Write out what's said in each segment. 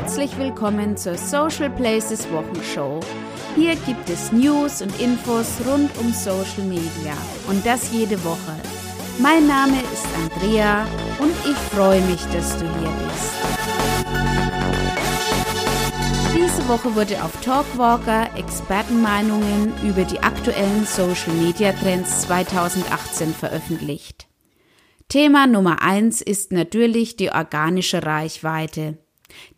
herzlich willkommen zur Social Places Wochenshow. Hier gibt es News und Infos rund um Social Media und das jede Woche. Mein Name ist Andrea und ich freue mich, dass du hier bist. Diese Woche wurde auf Talkwalker Expertenmeinungen über die aktuellen Social Media Trends 2018 veröffentlicht. Thema Nummer eins ist natürlich die organische Reichweite.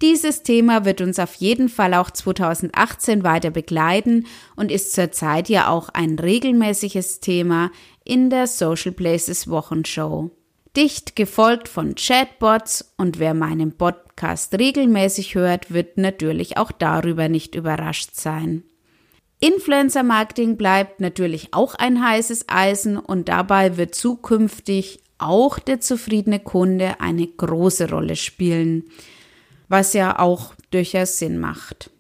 Dieses Thema wird uns auf jeden Fall auch 2018 weiter begleiten und ist zurzeit ja auch ein regelmäßiges Thema in der Social Places Wochenshow. Dicht gefolgt von Chatbots und wer meinen Podcast regelmäßig hört, wird natürlich auch darüber nicht überrascht sein. Influencer Marketing bleibt natürlich auch ein heißes Eisen und dabei wird zukünftig auch der zufriedene Kunde eine große Rolle spielen was ja auch durchaus Sinn macht.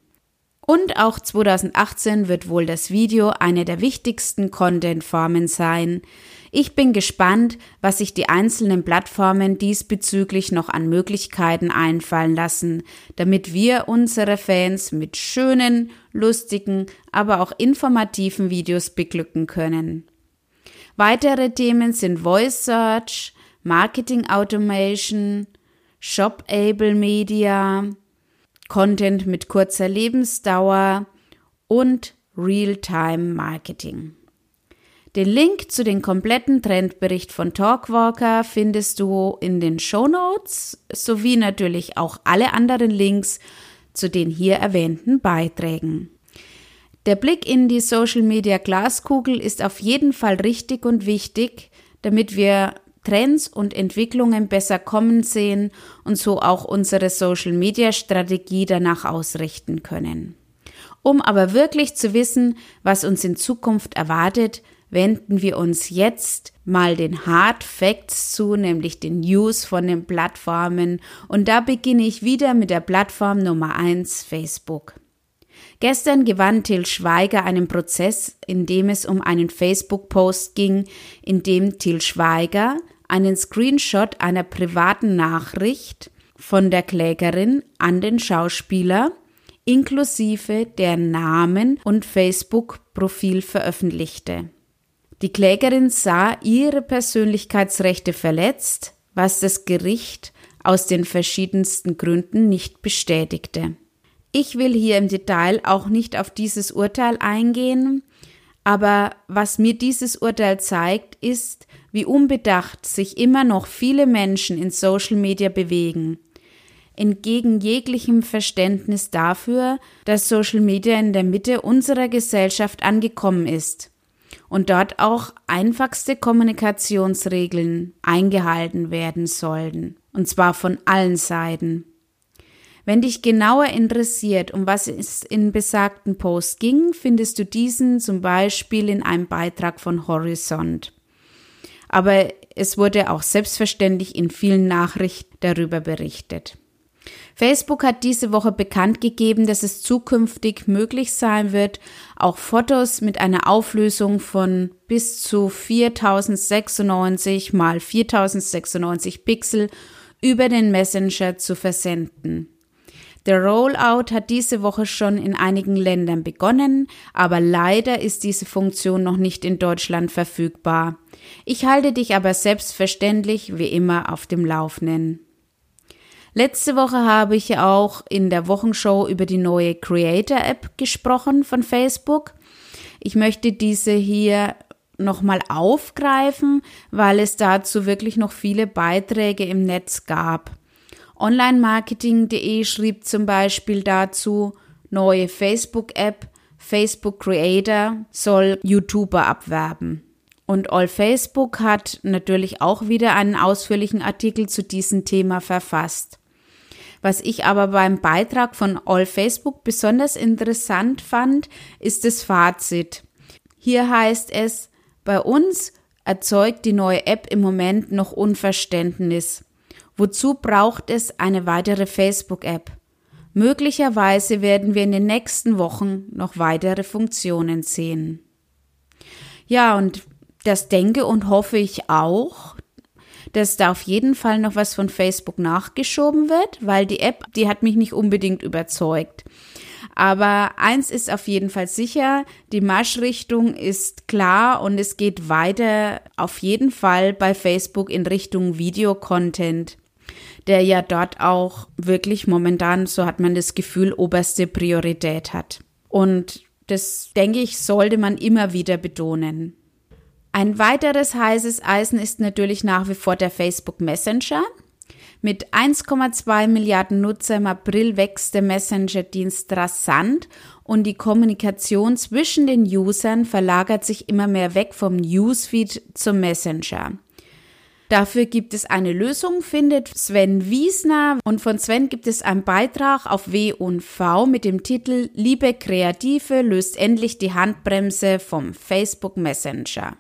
Und auch 2018 wird wohl das Video eine der wichtigsten Content-Formen sein. Ich bin gespannt, was sich die einzelnen Plattformen diesbezüglich noch an Möglichkeiten einfallen lassen, damit wir unsere Fans mit schönen, lustigen, aber auch informativen Videos beglücken können. Weitere Themen sind Voice Search, Marketing Automation, Shop-Able Media, Content mit kurzer Lebensdauer und Real-Time Marketing. Den Link zu den kompletten Trendbericht von Talkwalker findest du in den Show Notes sowie natürlich auch alle anderen Links zu den hier erwähnten Beiträgen. Der Blick in die Social Media Glaskugel ist auf jeden Fall richtig und wichtig, damit wir Trends und Entwicklungen besser kommen sehen und so auch unsere Social-Media-Strategie danach ausrichten können. Um aber wirklich zu wissen, was uns in Zukunft erwartet, wenden wir uns jetzt mal den Hard Facts zu, nämlich den News von den Plattformen. Und da beginne ich wieder mit der Plattform Nummer eins Facebook. Gestern gewann Till Schweiger einen Prozess, in dem es um einen Facebook-Post ging, in dem Till Schweiger einen Screenshot einer privaten Nachricht von der Klägerin an den Schauspieler inklusive der Namen und Facebook-Profil veröffentlichte. Die Klägerin sah ihre Persönlichkeitsrechte verletzt, was das Gericht aus den verschiedensten Gründen nicht bestätigte. Ich will hier im Detail auch nicht auf dieses Urteil eingehen, aber was mir dieses Urteil zeigt, ist, wie unbedacht sich immer noch viele Menschen in Social Media bewegen. Entgegen jeglichem Verständnis dafür, dass Social Media in der Mitte unserer Gesellschaft angekommen ist und dort auch einfachste Kommunikationsregeln eingehalten werden sollen, und zwar von allen Seiten. Wenn dich genauer interessiert, um was es in besagten Post ging, findest du diesen zum Beispiel in einem Beitrag von Horizont aber es wurde auch selbstverständlich in vielen Nachrichten darüber berichtet. Facebook hat diese Woche bekannt gegeben, dass es zukünftig möglich sein wird, auch Fotos mit einer Auflösung von bis zu 4096 mal 4096 Pixel über den Messenger zu versenden. Der Rollout hat diese Woche schon in einigen Ländern begonnen, aber leider ist diese Funktion noch nicht in Deutschland verfügbar. Ich halte dich aber selbstverständlich wie immer auf dem Laufenden. Letzte Woche habe ich auch in der Wochenshow über die neue Creator App gesprochen von Facebook. Ich möchte diese hier nochmal aufgreifen, weil es dazu wirklich noch viele Beiträge im Netz gab. Onlinemarketing.de schrieb zum Beispiel dazu, neue Facebook-App, Facebook Creator soll YouTuber abwerben. Und All Facebook hat natürlich auch wieder einen ausführlichen Artikel zu diesem Thema verfasst. Was ich aber beim Beitrag von All Facebook besonders interessant fand, ist das Fazit. Hier heißt es, bei uns erzeugt die neue App im Moment noch Unverständnis. Wozu braucht es eine weitere Facebook-App? Möglicherweise werden wir in den nächsten Wochen noch weitere Funktionen sehen. Ja, und das denke und hoffe ich auch, dass da auf jeden Fall noch was von Facebook nachgeschoben wird, weil die App, die hat mich nicht unbedingt überzeugt. Aber eins ist auf jeden Fall sicher, die Marschrichtung ist klar und es geht weiter auf jeden Fall bei Facebook in Richtung Videocontent, der ja dort auch wirklich momentan, so hat man das Gefühl, oberste Priorität hat. Und das, denke ich, sollte man immer wieder betonen. Ein weiteres heißes Eisen ist natürlich nach wie vor der Facebook Messenger. Mit 1,2 Milliarden Nutzer im April wächst der Messenger-Dienst rasant und die Kommunikation zwischen den Usern verlagert sich immer mehr weg vom Newsfeed zum Messenger. Dafür gibt es eine Lösung, findet Sven Wiesner und von Sven gibt es einen Beitrag auf W und V mit dem Titel Liebe Kreative löst endlich die Handbremse vom Facebook Messenger.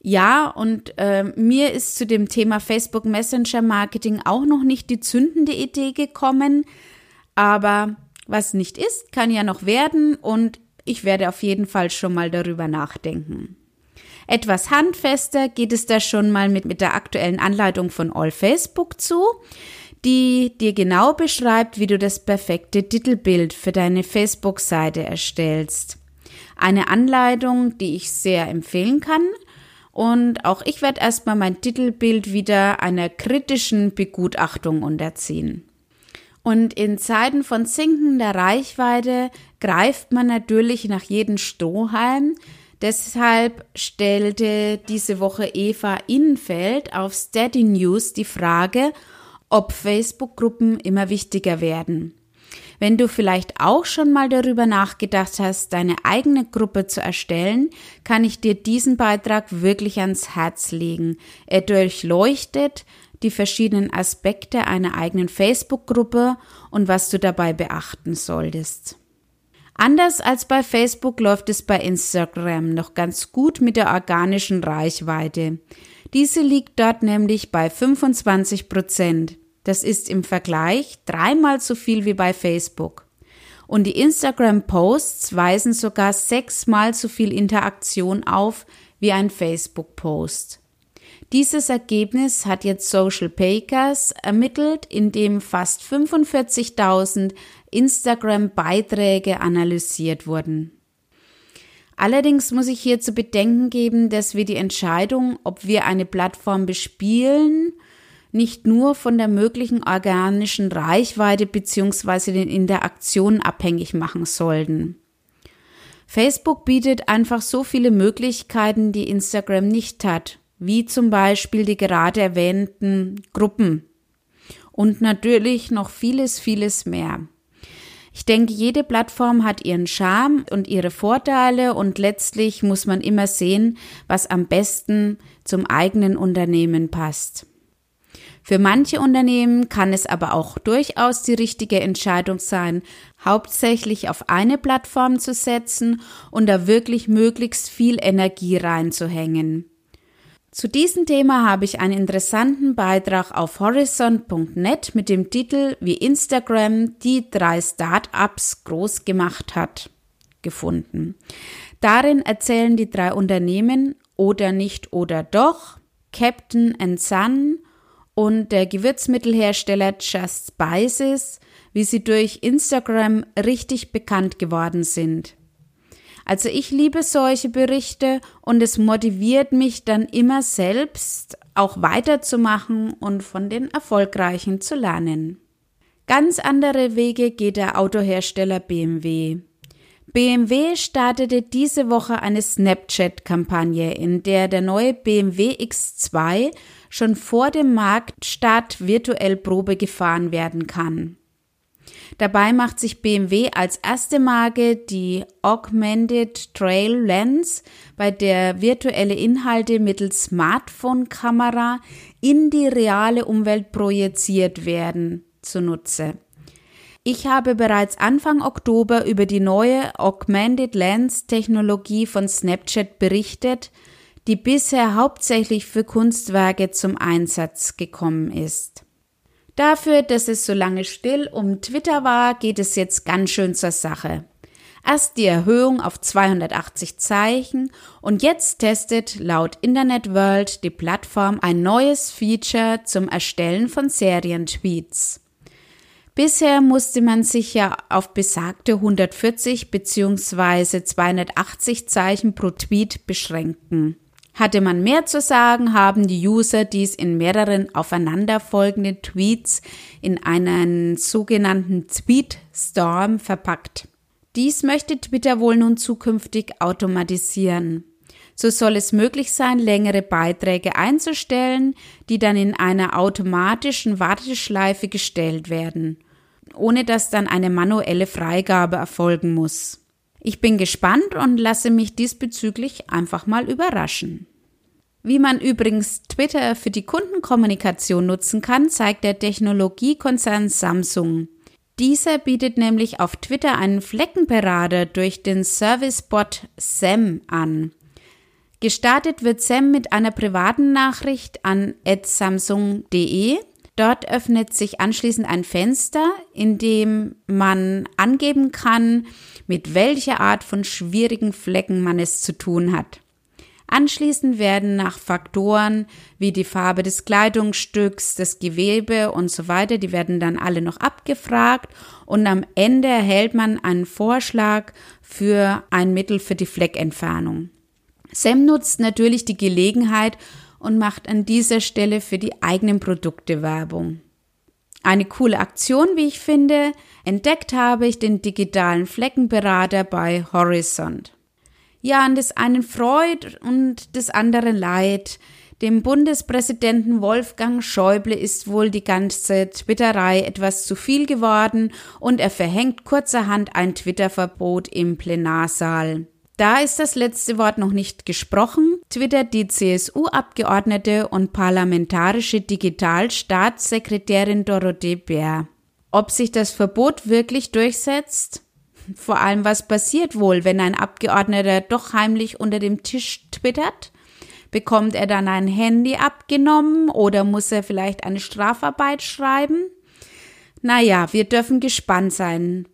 Ja, und äh, mir ist zu dem Thema Facebook Messenger Marketing auch noch nicht die zündende Idee gekommen. Aber was nicht ist, kann ja noch werden und ich werde auf jeden Fall schon mal darüber nachdenken. Etwas handfester geht es da schon mal mit, mit der aktuellen Anleitung von All Facebook zu, die dir genau beschreibt, wie du das perfekte Titelbild für deine Facebook-Seite erstellst. Eine Anleitung, die ich sehr empfehlen kann, und auch ich werde erstmal mein Titelbild wieder einer kritischen Begutachtung unterziehen. Und in Zeiten von sinkender Reichweite greift man natürlich nach jedem Strohhalm. Deshalb stellte diese Woche Eva Innenfeld auf Steady News die Frage, ob Facebook-Gruppen immer wichtiger werden. Wenn du vielleicht auch schon mal darüber nachgedacht hast, deine eigene Gruppe zu erstellen, kann ich dir diesen Beitrag wirklich ans Herz legen. Er durchleuchtet die verschiedenen Aspekte einer eigenen Facebook-Gruppe und was du dabei beachten solltest. Anders als bei Facebook läuft es bei Instagram noch ganz gut mit der organischen Reichweite. Diese liegt dort nämlich bei 25 Prozent. Das ist im Vergleich dreimal so viel wie bei Facebook. Und die Instagram-Posts weisen sogar sechsmal so viel Interaktion auf wie ein Facebook-Post. Dieses Ergebnis hat jetzt Social Pakers ermittelt, indem fast 45.000 Instagram-Beiträge analysiert wurden. Allerdings muss ich hier zu bedenken geben, dass wir die Entscheidung, ob wir eine Plattform bespielen nicht nur von der möglichen organischen Reichweite bzw. den Interaktionen abhängig machen sollten. Facebook bietet einfach so viele Möglichkeiten, die Instagram nicht hat, wie zum Beispiel die gerade erwähnten Gruppen und natürlich noch vieles, vieles mehr. Ich denke, jede Plattform hat ihren Charme und ihre Vorteile und letztlich muss man immer sehen, was am besten zum eigenen Unternehmen passt. Für manche Unternehmen kann es aber auch durchaus die richtige Entscheidung sein, hauptsächlich auf eine Plattform zu setzen und da wirklich möglichst viel Energie reinzuhängen. Zu diesem Thema habe ich einen interessanten Beitrag auf horizont.net mit dem Titel Wie Instagram die drei Start-ups groß gemacht hat gefunden. Darin erzählen die drei Unternehmen oder nicht oder doch, Captain and Sun, und der Gewürzmittelhersteller Just Spices, wie sie durch Instagram richtig bekannt geworden sind. Also ich liebe solche Berichte und es motiviert mich dann immer selbst auch weiterzumachen und von den Erfolgreichen zu lernen. Ganz andere Wege geht der Autohersteller BMW. BMW startete diese Woche eine Snapchat-Kampagne, in der der neue BMW X2 schon vor dem Marktstart virtuell Probe gefahren werden kann. Dabei macht sich BMW als erste Marke die Augmented Trail Lens, bei der virtuelle Inhalte mittels Smartphone-Kamera in die reale Umwelt projiziert werden, zunutze. Ich habe bereits Anfang Oktober über die neue Augmented Lens Technologie von Snapchat berichtet, die bisher hauptsächlich für Kunstwerke zum Einsatz gekommen ist. Dafür, dass es so lange still um Twitter war, geht es jetzt ganz schön zur Sache. Erst die Erhöhung auf 280 Zeichen und jetzt testet laut Internet World die Plattform ein neues Feature zum Erstellen von Serientweets. Bisher musste man sich ja auf besagte 140 bzw. 280 Zeichen pro Tweet beschränken. Hatte man mehr zu sagen, haben die User dies in mehreren aufeinanderfolgenden Tweets in einen sogenannten Tweetstorm verpackt. Dies möchte Twitter wohl nun zukünftig automatisieren. So soll es möglich sein, längere Beiträge einzustellen, die dann in einer automatischen Warteschleife gestellt werden, ohne dass dann eine manuelle Freigabe erfolgen muss. Ich bin gespannt und lasse mich diesbezüglich einfach mal überraschen. Wie man übrigens Twitter für die Kundenkommunikation nutzen kann, zeigt der Technologiekonzern Samsung. Dieser bietet nämlich auf Twitter einen Fleckenberater durch den Servicebot SEM an. Gestartet wird SEM mit einer privaten Nachricht an samsung.de. Dort öffnet sich anschließend ein Fenster, in dem man angeben kann, mit welcher Art von schwierigen Flecken man es zu tun hat. Anschließend werden nach Faktoren wie die Farbe des Kleidungsstücks, das Gewebe und so weiter, die werden dann alle noch abgefragt und am Ende erhält man einen Vorschlag für ein Mittel für die Fleckentfernung. Sam nutzt natürlich die Gelegenheit und macht an dieser Stelle für die eigenen Produkte Werbung. Eine coole Aktion, wie ich finde. Entdeckt habe ich den digitalen Fleckenberater bei Horizont. Ja, an des einen Freud und des anderen Leid. Dem Bundespräsidenten Wolfgang Schäuble ist wohl die ganze Twitterei etwas zu viel geworden und er verhängt kurzerhand ein Twitter-Verbot im Plenarsaal. Da ist das letzte Wort noch nicht gesprochen, twittert die CSU-Abgeordnete und parlamentarische Digitalstaatssekretärin Dorothee Bär. Ob sich das Verbot wirklich durchsetzt? Vor allem, was passiert wohl, wenn ein Abgeordneter doch heimlich unter dem Tisch twittert? Bekommt er dann ein Handy abgenommen oder muss er vielleicht eine Strafarbeit schreiben? Naja, wir dürfen gespannt sein.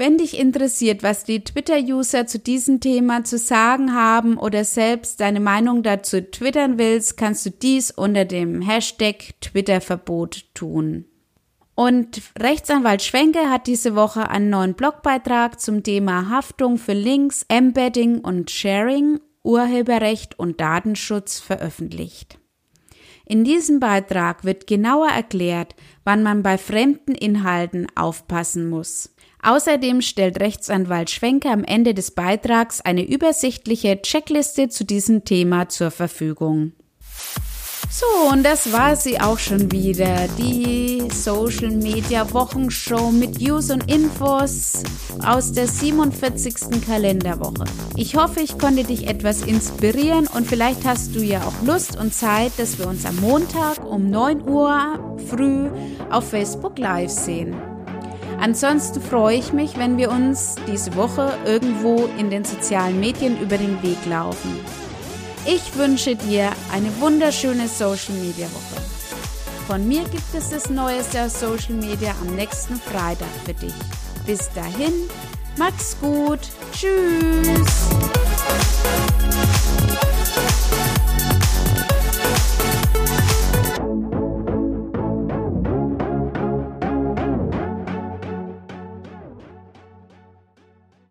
Wenn dich interessiert, was die Twitter-User zu diesem Thema zu sagen haben oder selbst deine Meinung dazu twittern willst, kannst du dies unter dem Hashtag Twitter-Verbot tun. Und Rechtsanwalt Schwenke hat diese Woche einen neuen Blogbeitrag zum Thema Haftung für Links, Embedding und Sharing, Urheberrecht und Datenschutz veröffentlicht. In diesem Beitrag wird genauer erklärt, wann man bei fremden Inhalten aufpassen muss. Außerdem stellt Rechtsanwalt Schwenke am Ende des Beitrags eine übersichtliche Checkliste zu diesem Thema zur Verfügung. So, und das war sie auch schon wieder. Die Social Media Wochenshow mit News und Infos aus der 47. Kalenderwoche. Ich hoffe, ich konnte dich etwas inspirieren und vielleicht hast du ja auch Lust und Zeit, dass wir uns am Montag um 9 Uhr früh auf Facebook Live sehen. Ansonsten freue ich mich, wenn wir uns diese Woche irgendwo in den sozialen Medien über den Weg laufen. Ich wünsche dir eine wunderschöne Social Media Woche. Von mir gibt es das Neueste aus Social Media am nächsten Freitag für dich. Bis dahin, mach's gut. Tschüss.